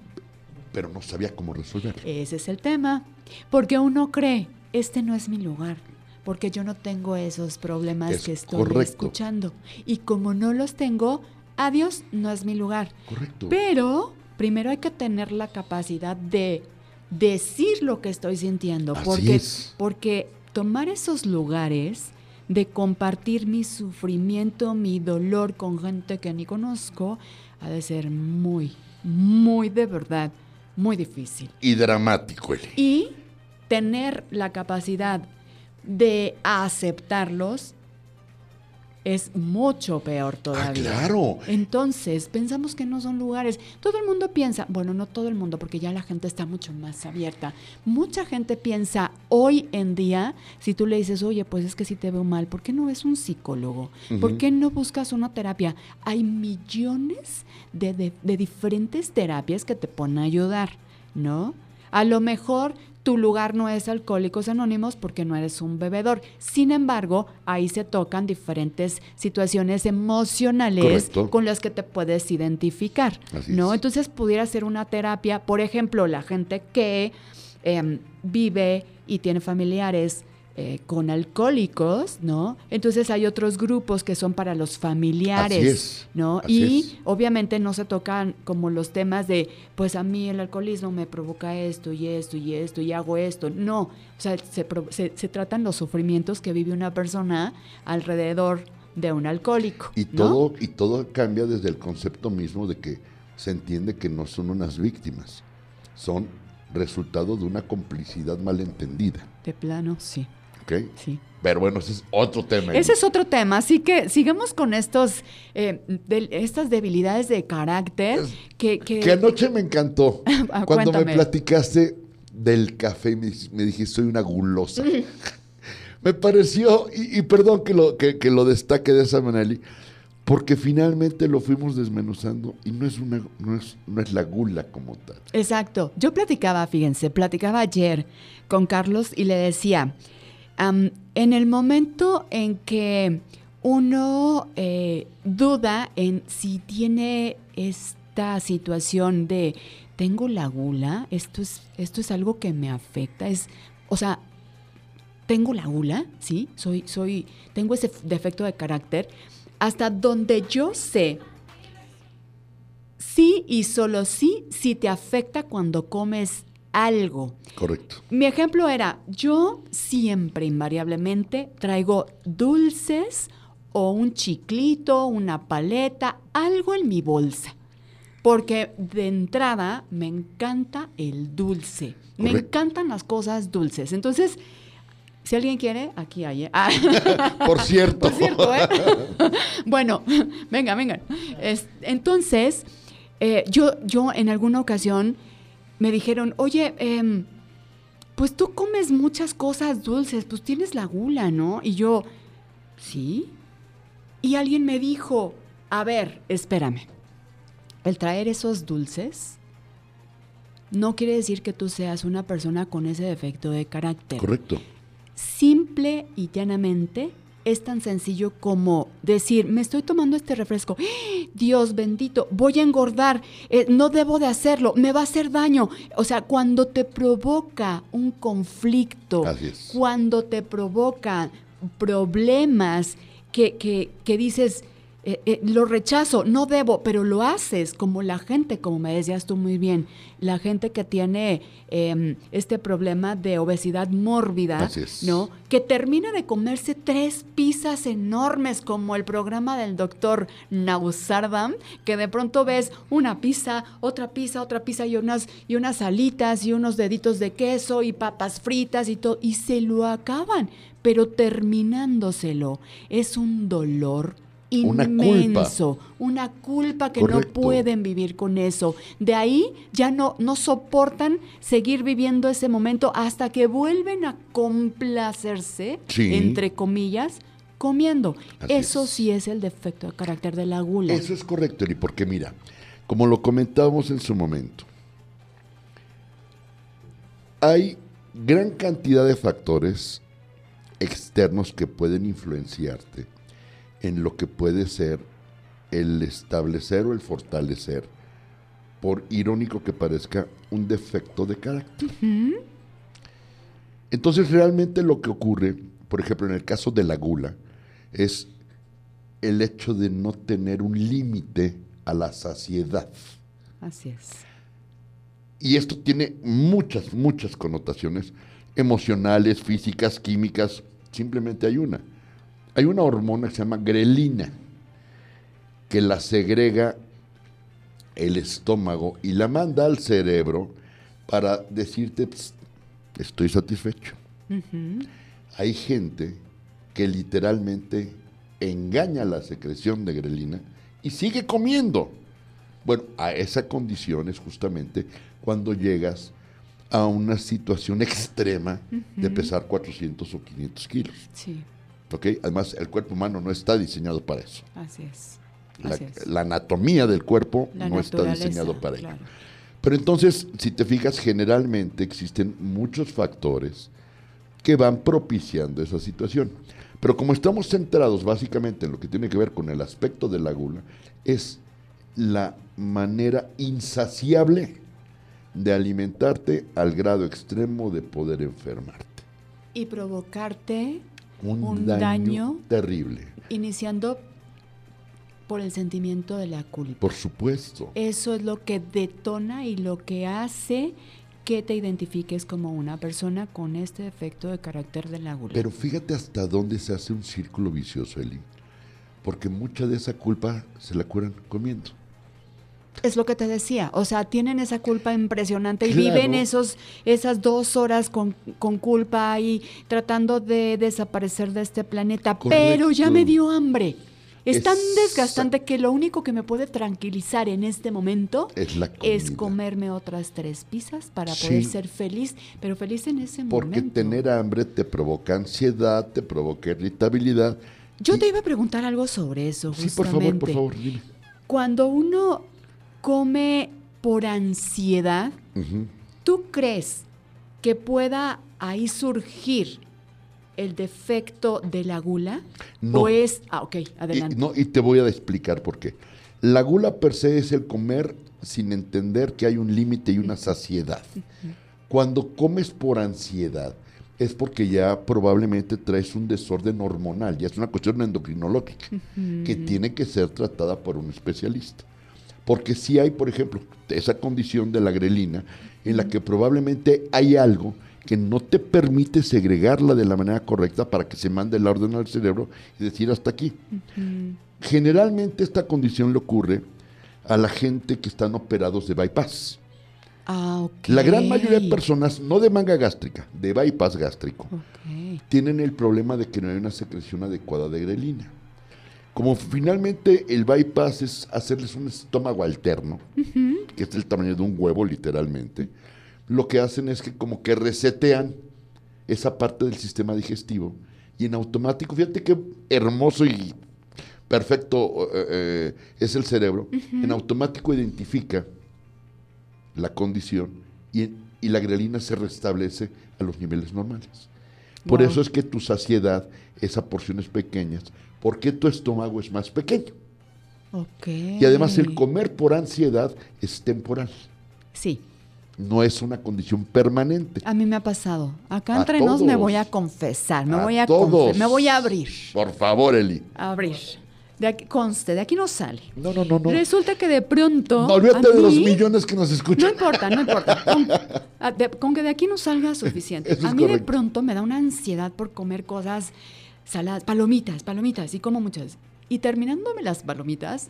pero no sabía cómo resolverlo. Ese es el tema. Porque uno cree, este no es mi lugar. Porque yo no tengo esos problemas Es que estoy correcto. escuchando. Y como no los tengo, adiós, no es mi lugar. Correcto. Pero primero hay que tener la capacidad de decir lo que estoy sintiendo. Así porque, es. porque tomar esos lugares de compartir mi sufrimiento, mi dolor con gente que ni conozco, ha de ser muy, muy de verdad, muy difícil. Y dramático, Eli. Y tener la capacidad de aceptarlos es mucho peor Ah, todavía. claro. Entonces, pensamos que no son lugares. Todo el mundo piensa, bueno, no todo el mundo, porque ya la gente está mucho más abierta. Mucha gente piensa hoy en día, si tú le dices, oye, pues es que si te veo mal, ¿por qué no ves un psicólogo? ¿Por qué no buscas una terapia? Hay millones de, de- de diferentes terapias que te pueden ayudar, ¿no? A lo mejor tu lugar no es Alcohólicos Anónimos porque no eres un bebedor. Sin embargo, ahí se tocan diferentes situaciones emocionales Correcto. con las que te puedes identificar, Así ¿no? es. Entonces pudiera ser una terapia, por ejemplo, la gente que em, vive y tiene familiares eh, con alcohólicos, ¿no? Entonces hay otros grupos que son para los familiares, Así es, ¿no? así y es. obviamente no se tocan como los temas de, pues a mí el alcoholismo me provoca esto y esto y esto y hago esto. No, o sea, se, se- se tratan los sufrimientos que vive una persona alrededor de un alcohólico. Y ¿no? todo, y todo cambia desde el concepto mismo de que se entiende que no son unas víctimas, son resultado de una complicidad malentendida. De plano, sí. ¿Ok? Sí. Pero bueno, ese es otro tema. Ese es otro tema, así que sigamos con estos, eh, de- estas debilidades de carácter que, que- Que anoche me encantó. Ah, cuando me platicaste del café y me, me dijiste, soy una gulosa. me pareció, y, y perdón que lo, que, que lo destaque de esa manera, porque finalmente lo fuimos desmenuzando y no es, una, no es, no es la gula como tal. Exacto. Yo platicaba, fíjense, platicaba ayer con Carlos y le decía, en el momento en que uno eh, duda en si tiene esta situación de tengo la gula, esto es, esto es algo que me afecta, es, o sea, tengo la gula, sí, soy, soy, tengo ese defecto de carácter, hasta donde yo sé sí y solo sí si te afecta cuando comes algo. Correcto. Mi ejemplo era, yo siempre invariablemente traigo dulces o un chiclito, una paleta, algo en mi bolsa. Porque de entrada me encanta el dulce. Me encantan las cosas dulces. Entonces, si alguien quiere, aquí hay. ¿eh? Ah. Por cierto. Por cierto, ¿eh? bueno, venga, venga. Es- entonces, eh, yo, yo en alguna ocasión me dijeron, oye, em, pues tú comes muchas cosas dulces, pues tienes la gula, ¿no? Y yo, sí. Y alguien me dijo, a ver, espérame, el traer esos dulces no quiere decir que tú seas una persona con ese defecto de carácter Correcto. simple y llanamente es tan sencillo como decir, me estoy tomando este refresco, ¡Ah! Dios bendito, voy a engordar, eh, no debo de hacerlo, me va a hacer daño. O sea, cuando te provoca un conflicto, cuando te provoca problemas que, que- que dices, eh, eh, lo rechazo, no debo, pero lo haces como la gente, como me decías tú muy bien, la gente que tiene em, este problema de obesidad mórbida. ¿no? Que termina de comerse tres pizzas enormes, como el programa del doctor Nausardam, que de pronto ves una pizza, otra pizza, otra pizza y unas, y unas alitas y unos deditos de queso y papas fritas y todo, y se lo acaban, pero terminándoselo es un dolor Una culpa. inmenso, una culpa que Correcto. no pueden vivir con eso. De ahí ya no, no soportan seguir viviendo ese momento hasta que vuelven a complacerse, Sí. entre comillas, comiendo. Así eso es. sí es el defecto de carácter de la gula. Eso es correcto, Eli, porque mira, como lo comentábamos en su momento, hay gran cantidad de factores externos que pueden influenciarte en lo que puede ser el establecer o el fortalecer, por irónico que parezca, un defecto de carácter. Entonces realmente lo que ocurre, por ejemplo, en el caso de la gula, es el hecho de no tener un límite a la saciedad. Así es. Y esto tiene muchas, muchas connotaciones emocionales, físicas, químicas. Simplemente hay una. Hay una hormona que se llama grelina, que la segrega el estómago y la manda al cerebro para decirte, "Psst, estoy satisfecho. Hay gente que literalmente engaña la secreción de grelina y sigue comiendo. Bueno, a esa condición es justamente cuando llegas a una situación extrema de pesar 400 o 500 kilos. Sí, ¿ok? Además, el cuerpo humano no está diseñado para eso. así es. La, Así es. la anatomía del cuerpo La no está diseñado para ello. claro. Pero entonces, si te fijas, generalmente existen muchos factores que van propiciando esa situación. Pero como estamos centrados básicamente en lo que tiene que ver con el aspecto de la gula, es la manera insaciable de alimentarte al grado extremo de poder enfermarte. Y provocarte Un, Un daño, daño. terrible, iniciando por el sentimiento de la culpa. por supuesto. Eso es lo que detona y lo que hace que te identifiques como una persona con este defecto de carácter de la gula. Pero fíjate hasta dónde se hace un círculo vicioso, Eli. Porque mucha de esa culpa se la curan comiendo. Es lo que te decía, o sea, tienen esa culpa impresionante y Claro. viven esos, esas dos horas con, con culpa y tratando de desaparecer de este planeta. Pero ya me dio hambre. Es tan Exacto. desgastante que lo único que me puede tranquilizar en este momento Es la es comida. comerme otras tres pizzas para Sí. poder ser feliz, pero feliz en ese Porque momento. tener hambre te provoca ansiedad, te provoca irritabilidad. Yo y- te iba a preguntar algo sobre eso, Sí, por favor, por justamente. favor, dime. Cuando uno come por ansiedad. ¿tú crees que pueda ahí surgir el defecto de la gula? No. ¿O es...? Ah, ok, Y, adelante. no, y te voy a explicar por qué. La gula per se es el comer sin entender que hay un límite y una saciedad. Cuando comes por ansiedad es porque ya probablemente traes un desorden hormonal, ya es una cuestión endocrinológica que tiene que ser tratada por un especialista. Porque si hay, por ejemplo, esa condición de la grelina en la que probablemente hay algo que no te permite segregarla de la manera correcta para que se mande la orden al cerebro y decir hasta aquí. Generalmente esta condición le ocurre a la gente que están operados de bypass. Ah. La gran mayoría de personas, no de manga gástrica, de bypass gástrico, tienen el problema de que no hay una secreción adecuada de grelina. Como finalmente el bypass es hacerles un estómago alterno, que es del tamaño de un huevo literalmente, lo que hacen es que como que resetean esa parte del sistema digestivo y en automático, fíjate qué hermoso y perfecto eh, eh, es el cerebro, en automático identifica la condición y, y la grelina se restablece a los niveles normales. Por Wow. eso es que tu saciedad es a porciones pequeñas, porque tu estómago es más pequeño. Ok. Y además el comer por ansiedad es temporal, Sí, no es una condición permanente. a mí me ha pasado. Acá A entre nos me voy a confesar, me A voy a todos. me voy a abrir. Por favor, Eli. Abrir. De aquí, conste, de aquí no sale. No, no, no, no. Resulta que de pronto. No, olvídate de los millones que nos No escuchan. importa, no importa. Con, a- de- con que de aquí no salga suficiente. Eso a mí de pronto me da una ansiedad por comer cosas saladas, palomitas, palomitas, y como muchas. Y terminándome las palomitas,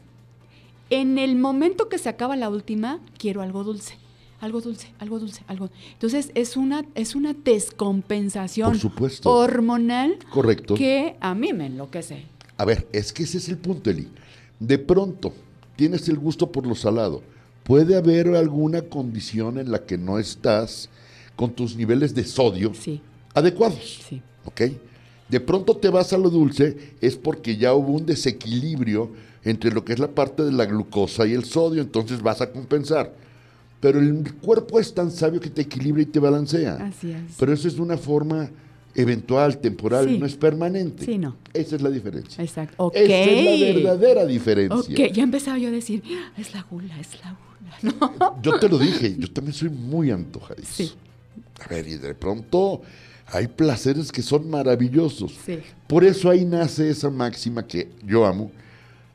en el momento que se acaba la última, quiero algo dulce. Algo dulce, algo dulce, algo. Entonces es una, es una descompensación Por supuesto. hormonal Correcto. que a mí me enloquece. A ver, es que ese es el punto, Eli. De pronto, tienes el gusto por lo salado. Puede haber alguna condición en la que no estás con tus niveles de sodio Sí, adecuados. sí. ¿Ok? De pronto te vas a lo dulce, es porque ya hubo un desequilibrio entre lo que es la parte de la glucosa y el sodio, entonces vas a compensar. Pero el cuerpo es tan sabio que te equilibra y te balancea. Así es. Pero eso es una forma eventual, temporal, Sí. no es permanente. Sí, no. Esa es la diferencia. Exacto. Esa es la verdadera diferencia. Ok, ya empezaba yo a decir, "Ah, es la gula, es la gula. No. Yo te lo dije, yo también soy muy antojadizo. Sí. A ver, y de pronto hay placeres que son maravillosos. Sí. Por eso ahí nace esa máxima que yo amo,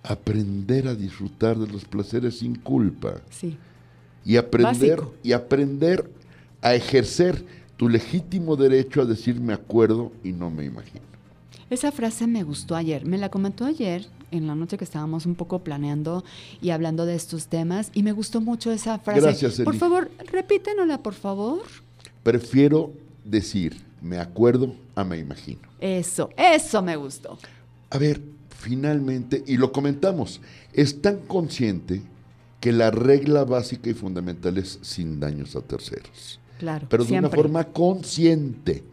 aprender a disfrutar de los placeres sin culpa. Sí. Y aprender, Básico. y aprender a ejercer tu legítimo derecho a decir me acuerdo y no me imagino. Esa frase me gustó ayer. Me la comentó ayer en la noche que estábamos un poco planeando y hablando de estos temas y me gustó mucho esa frase. Gracias, Eli. Por favor, repítenosla, por favor. Prefiero decir me acuerdo a me imagino. Eso, eso me gustó. A ver, finalmente, y lo comentamos, es tan consciente que la regla básica y fundamental es sin daños a terceros, Claro. pero de siempre. una forma consciente.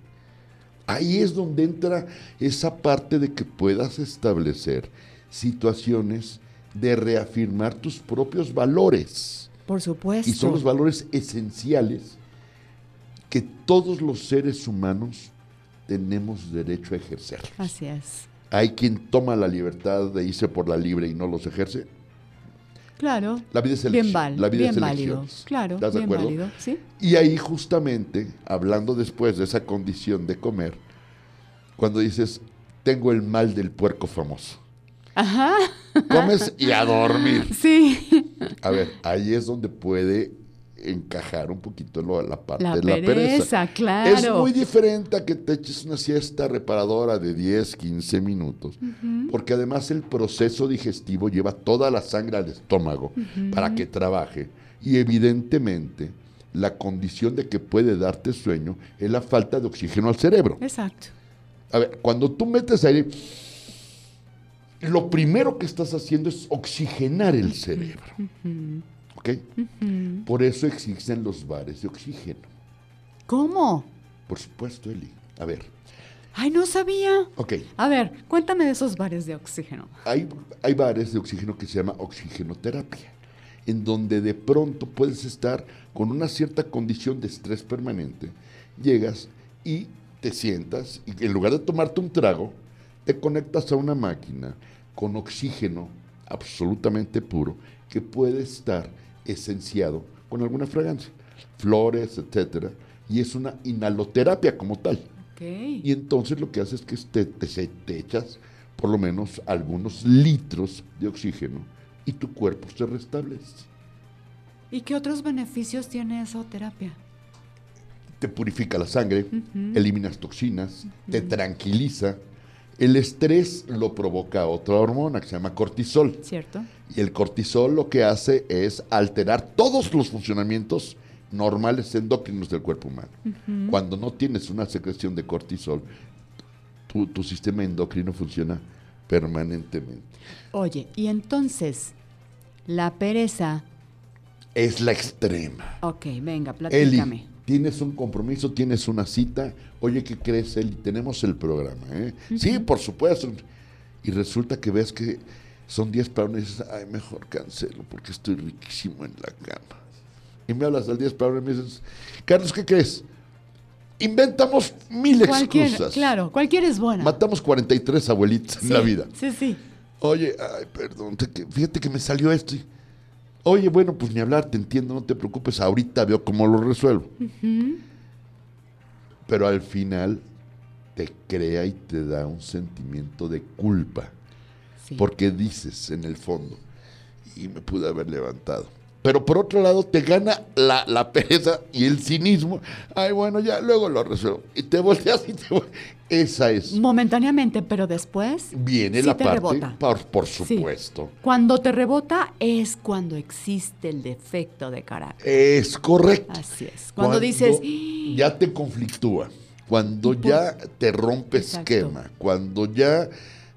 Ahí es donde entra esa parte de que puedas establecer situaciones de reafirmar tus propios valores. Por supuesto. Y son los valores esenciales que todos los seres humanos tenemos derecho a ejercer. Así es. Hay quien toma la libertad de irse por la libre y no los ejerce. Claro. La vida es Bien, elección. val- la vida bien es válido. Claro, ¿Estás de bien acuerdo? válido. Sí. Y ahí justamente, hablando después de esa condición de comer, cuando dices, tengo el mal del puerco famoso. Ajá. Comes y a dormir. Sí. A ver, ahí es donde puede encajar un poquito lo- la parte La de la pereza. pereza, claro. Es muy diferente a que te eches una siesta reparadora de 10, 15 minutos, porque además el proceso digestivo lleva toda la sangre al estómago para que trabaje y evidentemente la condición de que puede darte sueño es la falta de oxígeno al cerebro. Exacto. A ver, cuando tú metes aire, lo primero que estás haciendo es oxigenar el cerebro. ¿Ok? Por eso existen los bares de oxígeno. ¿Cómo? Por supuesto, Eli. A ver, Ay, no sabía. ok. A ver, cuéntame de esos bares de oxígeno. Hay, hay bares de oxígeno que se llama oxigenoterapia, en donde de pronto puedes estar con una cierta condición de estrés permanente. Llegas y te sientas y en lugar de tomarte un trago, te conectas a una máquina con oxígeno absolutamente puro que puede estar esenciado con alguna fragancia, flores, etcétera, y es una inhaloterapia como tal. Ok. Y entonces lo que haces es que te, te echas por lo menos algunos litros de oxígeno y tu cuerpo se restablece. ¿Y qué otros beneficios tiene esa terapia? Te purifica la sangre, eliminas toxinas, te tranquiliza. El estrés lo provoca otra hormona que se llama cortisol. ¿Cierto? Y el cortisol lo que hace es alterar todos los funcionamientos normales endocrinos del cuerpo humano. Cuando no tienes una secreción de cortisol, tu, tu sistema endocrino funciona permanentemente. Oye, y entonces, la pereza. Es la extrema. Ok, venga, Eli, platícame. Tienes un compromiso, tienes una cita. Oye, ¿qué crees, Eli? Tenemos el programa, ¿eh? Sí, por supuesto. Y resulta que ves que son 10 para uno y dices, ay, mejor cancelo porque estoy riquísimo en la cama. Y me hablas al 10 para uno y me dices, Carlos, ¿qué crees? Inventamos mil Cualquier, excusas. claro, cualquiera es buena. Matamos 43 abuelitos Sí, en la vida. Sí, sí. Oye, ay, perdón, te- fíjate que me salió esto. y- Oye, bueno, pues ni hablar, te entiendo, no te preocupes, ahorita veo cómo lo resuelvo. Pero al final te crea y te da un sentimiento de culpa, sí. porque dices en el fondo, y me pude haber levantado. Pero por otro lado te gana la, la pereza y el cinismo. Ay, bueno, ya luego lo resuelvo. Y te volteas y te vol- Esa es. Momentáneamente, pero después. Viene sí la te parte, rebota. por, por Sí. supuesto. Cuando te rebota es cuando existe el defecto de carácter. Es correcto. Así es. Cuando, dices. Ya te conflictúa. Cuando ya te rompe Exacto. esquema. Cuando ya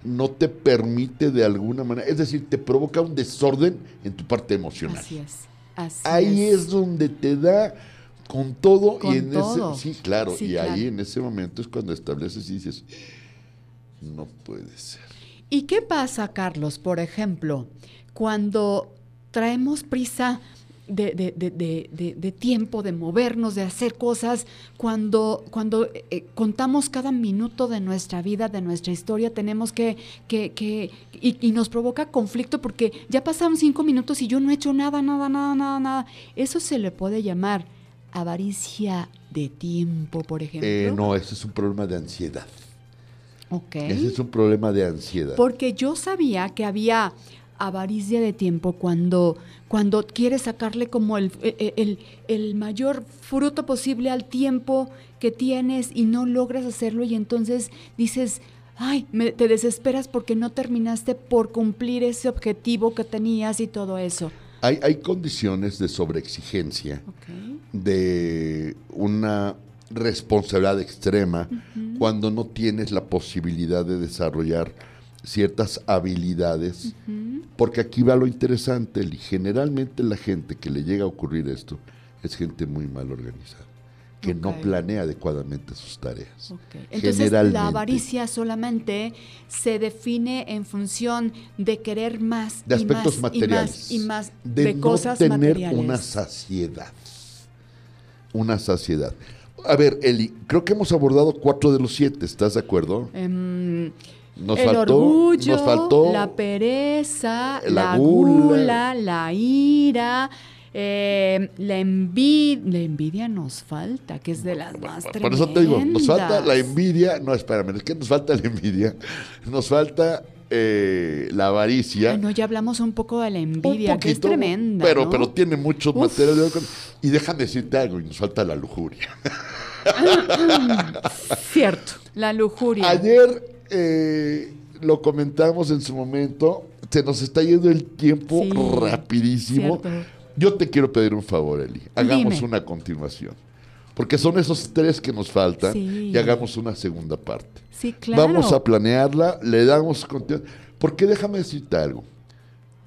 no te permite de alguna manera. Es decir, te provoca un desorden en tu parte emocional. así es. Así Ahí es. donde te da con todo Con y en todo. ese. Sí, claro. Sí, y ahí en ese momento es cuando estableces y dices. No puede ser. ¿Y qué pasa, Carlos, por ejemplo, cuando traemos prisa de, de- de- de- de- de tiempo, de movernos, de hacer cosas, cuando, cuando eh, contamos cada minuto de nuestra vida, de nuestra historia, tenemos que, que, que y, y nos provoca conflicto porque ya pasaron cinco minutos y yo no he hecho nada, nada, nada, nada, nada. Eso se le puede llamar avaricia de tiempo, por ejemplo. Eh, no, ese es un problema de ansiedad. Ok. Ese es un problema de ansiedad. Porque yo sabía que había avaricia de tiempo cuando, cuando quieres sacarle como el, el, el- el mayor fruto posible al tiempo que tienes y no logras hacerlo y entonces dices, ay, me- te desesperas porque no terminaste por cumplir ese objetivo que tenías y todo eso. Hay, hay condiciones de sobreexigencia, de una responsabilidad extrema, cuando no tienes la posibilidad de desarrollar ciertas habilidades. Porque aquí va lo interesante, y generalmente la gente que le llega a ocurrir esto es gente muy mal organizada, que no planea adecuadamente sus tareas. Ok. Entonces la avaricia solamente se define en función de querer más de y aspectos más, materiales. y más, y más de, de, no cosas tener materiales. una saciedad. Una saciedad. A ver, Eli, creo que hemos abordado cuatro de los siete, ¿estás de acuerdo? Em, Nos el faltó, orgullo, nos faltó la pereza, la la, gula. gula, la ira, eh, la envidia. La envidia nos falta, que es de las más Por eso te digo, nos falta la tremendas. envidia. No, espérame, es que nos falta la envidia. Nos falta eh, la avaricia. Ah, no, ya hablamos un poco de la envidia, que es tremenda. Pero, ¿no? pero tiene muchos materiales. Y déjame decirte algo, y nos falta la lujuria. Cierto, la lujuria. Ayer eh, lo comentamos en su momento, se nos está yendo el tiempo Sí, rapidísimo. cierto. Yo te quiero pedir un favor, Eli. Hagamos Dime. una continuación. Porque son esos tres que nos faltan Sí. y hagamos una segunda parte. Sí, claro. Vamos a planearla, le damos continuidad. Porque déjame decirte algo.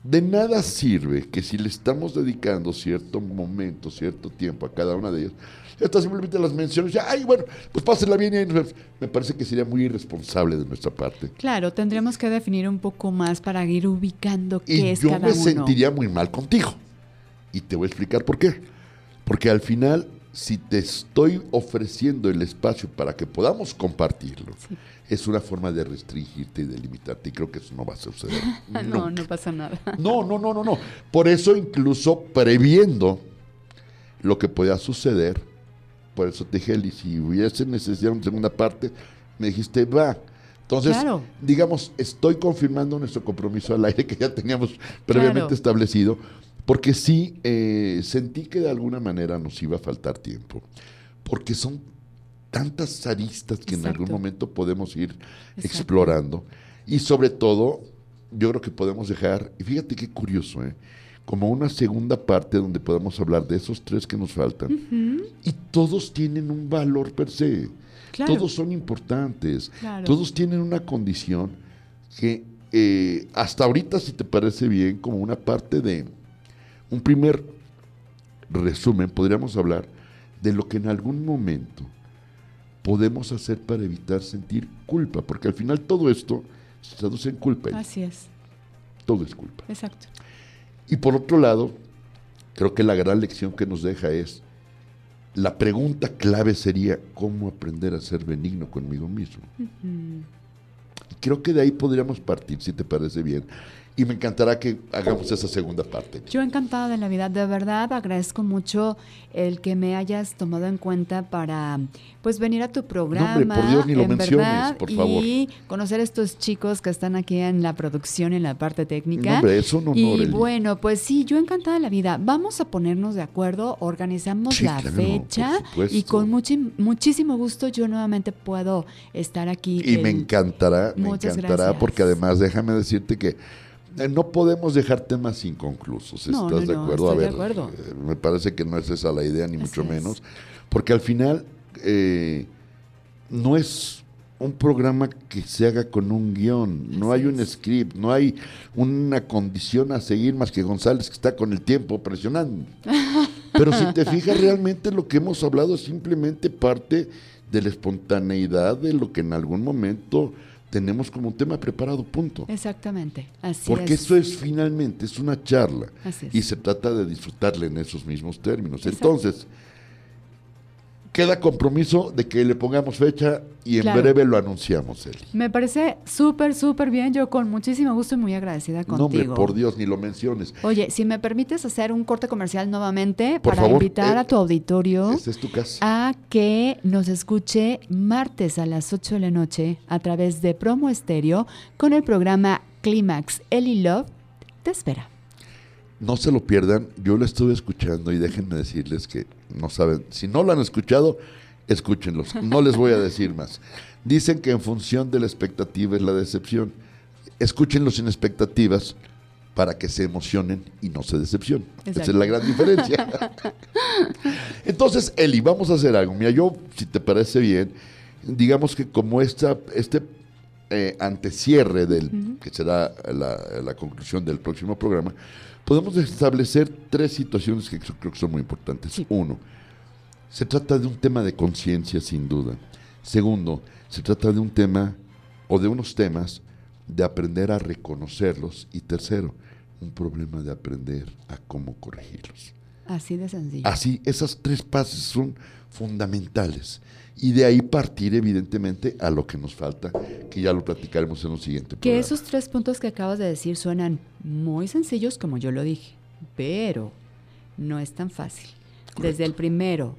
De nada sirve que si le estamos dedicando cierto momento, cierto tiempo a cada una de ellas, estas simplemente las menciones, ya, ay, bueno, pues pásenla bien y ahí nos vemos". Me parece que sería muy irresponsable de nuestra parte. Claro, tendremos que definir un poco más para ir ubicando qué Y es yo cada me uno. sentiría muy mal contigo. Y te voy a explicar por qué. Porque al final, si te estoy ofreciendo el espacio para que podamos compartirlo, Sí. es una forma de restringirte y de limitarte. Y creo que eso no va a suceder. no, nunca. no pasa nada. No, no, no, no, no. Por eso incluso previendo lo que podía suceder, por eso te dije, si hubiese necesidad de una segunda parte, me dijiste, va. Entonces, Claro. digamos, estoy confirmando nuestro compromiso al aire que ya teníamos previamente Claro. establecido, porque sí eh, sentí que de alguna manera nos iba a faltar tiempo, porque son tantas aristas que en algún momento podemos ir Exacto. explorando y sobre todo yo creo que podemos dejar, y fíjate qué curioso, ¿eh? como una segunda parte donde podamos hablar de esos tres que nos faltan. Y todos tienen un valor per se. Claro. Todos son importantes. Claro. Todos tienen una condición que eh, hasta ahorita, si te parece bien, como una parte de un primer resumen, podríamos hablar de lo que en algún momento podemos hacer para evitar sentir culpa, porque al final todo esto se traduce en culpa. Así es, Todo es culpa. exacto. Y por otro lado, creo que la gran lección que nos deja es, la pregunta clave sería, ¿cómo aprender a ser benigno conmigo mismo? Mm, Y creo que de ahí podríamos partir, si te parece bien. Y me encantará que hagamos esa segunda parte. Yo encantada de la vida, de verdad agradezco mucho el que me hayas tomado en cuenta para pues venir a tu programa. hombre, por Dios, ni lo en menciones, verdad, por favor. Y conocer a estos chicos que están aquí en la producción, en la parte técnica. No, hombre, es un honor, Y bueno, pues sí, yo encantada de la vida. Vamos a ponernos de acuerdo, organizamos Sí, la claro, fecha y con muchísimo gusto yo nuevamente puedo estar aquí. Y me encantará, me Muchas encantará, gracias. porque además déjame decirte que no podemos dejar temas inconclusos. ¿Estás no, de no, acuerdo? estoy a ver, acuerdo. eh, me parece que no es esa la idea, ni mucho es. menos. Porque al final eh, no es un programa que se haga con un guion, no Así hay un es. script, no hay una condición a seguir más que González que está con el tiempo presionando. Pero si te fijas, realmente lo que hemos hablado es simplemente parte de la espontaneidad de lo que en algún momento tenemos como un tema preparado, punto. Exactamente, así Porque es. eso es finalmente, es una charla. Así es. Y se trata de disfrutarle en esos mismos términos. Exacto. Entonces, queda compromiso de que le pongamos fecha y en Claro. breve lo anunciamos, Eli. Me parece súper, súper bien. Yo con muchísimo gusto y muy agradecida No, hombre, contigo. por Dios, ni lo menciones. Oye, si me permites hacer un corte comercial nuevamente Por para favor, invitar eh, a tu auditorio es tu a que nos escuche martes a las 8 de la noche a través de Promo Estéreo con el programa Clímax. Eli Love te espera. No se lo pierdan, yo lo estuve escuchando y déjenme decirles que no saben, si no lo han escuchado, escúchenlos, no les voy a decir más. Dicen que en función de la expectativa es la decepción. Escúchenlos sin expectativas para que se emocionen y no se decepcionen. Esa es la gran diferencia. Entonces, Eli, vamos a hacer algo. Mira, yo, si te parece bien, digamos que como esta, este eh, antecierre del, que será la, la conclusión del próximo programa, podemos establecer tres situaciones que creo que son muy importantes. Sí. Uno, se trata de un tema de conciencia, sin duda. Segundo, se trata de un tema o de unos temas de aprender a reconocerlos. Y tercero, un problema de aprender a cómo corregirlos. Así de sencillo. Así, esas tres pasos son fundamentales. Y de ahí partir, evidentemente, a lo que nos falta, que ya lo platicaremos en un siguiente Que programa. esos tres puntos que acabas de decir suenan muy sencillos, como yo lo dije, pero no es tan fácil. Desde el primero,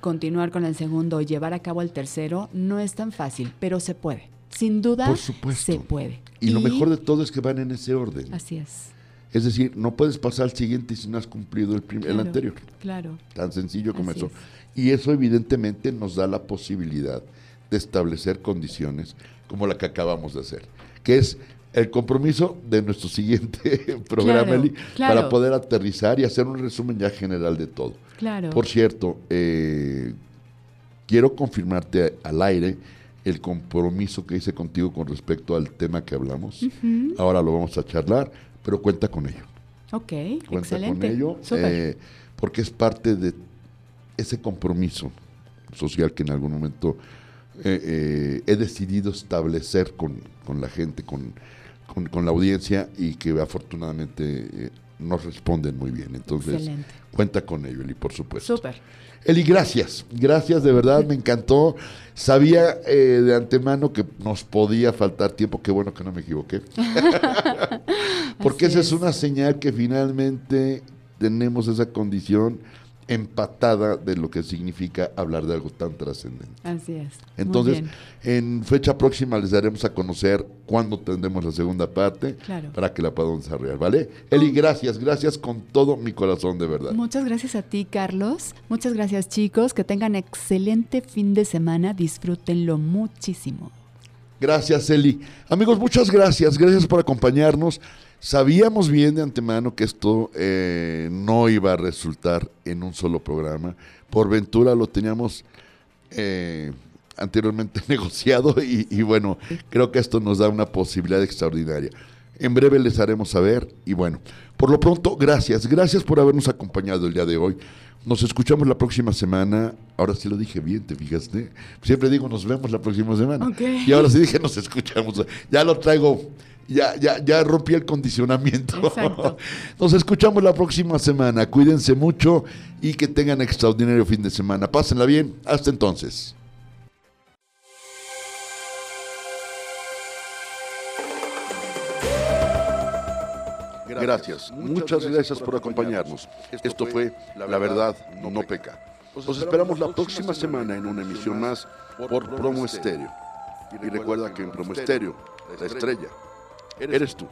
continuar con el segundo y llevar a cabo el tercero, no es tan fácil, pero se puede. Sin duda, Por supuesto. se puede. Y, lo mejor de todo es que van en ese orden. Así es. Es decir, no puedes pasar al siguiente si no has cumplido el, prim- el Claro, anterior. Claro. Tan sencillo como Así eso. es. Y eso evidentemente nos da la posibilidad de establecer condiciones como la que acabamos de hacer, que es el compromiso de nuestro siguiente programa, Claro, Eli, claro. para poder aterrizar y hacer un resumen ya general de todo. Claro. Por cierto, eh, quiero confirmarte al aire el compromiso que hice contigo con respecto al tema que hablamos. Ahora lo vamos a charlar, pero cuenta con ello. Ok, Cuenta excelente. con ello, eh, porque es parte de ese compromiso social que en algún momento eh, eh, he decidido establecer con, con la gente, con, con- con la audiencia y que afortunadamente eh, nos responden muy bien. Entonces, Excelente. cuenta con ello, Eli, por supuesto. Súper. Eli, gracias. Gracias, de verdad, me encantó. Sabía eh, de antemano que nos podía faltar tiempo. Qué bueno que no me equivoqué. Porque Así esa es es. una señal que finalmente tenemos esa condición empatada de lo que significa hablar de algo tan trascendente. Así es. Entonces, en fecha próxima les daremos a conocer cuándo tendremos la segunda parte Claro. para que la podamos desarrollar, ¿vale? Eli, gracias, gracias con todo mi corazón, de verdad. Muchas gracias a ti, Carlos. Muchas gracias, chicos. Que tengan excelente fin de semana. Disfrútenlo muchísimo. Gracias, Eli. Amigos, muchas gracias. Gracias por acompañarnos. Sabíamos bien de antemano que esto eh, no iba a resultar en un solo programa. Por ventura lo teníamos eh, anteriormente negociado y, y bueno, creo que esto nos da una posibilidad extraordinaria. En breve les haremos saber y bueno, por lo pronto, gracias. Gracias por habernos acompañado el día de hoy. Nos escuchamos la próxima semana. Ahora sí lo dije bien, ¿te fijaste? Siempre digo nos vemos la próxima semana. Y ahora sí dije nos escuchamos. Ya lo traigo, ya, ya, ya rompí el condicionamiento. Exacto. Nos escuchamos la próxima semana. Cuídense mucho y que tengan extraordinario fin de semana. Pásenla bien. Hasta entonces. Gracias, muchas gracias por acompañarnos. Esto fue La Verdad No Peca. Los esperamos la próxima semana en una emisión más por Promo Estéreo. Y recuerda que en Promo Estéreo, la estrella, eres tú.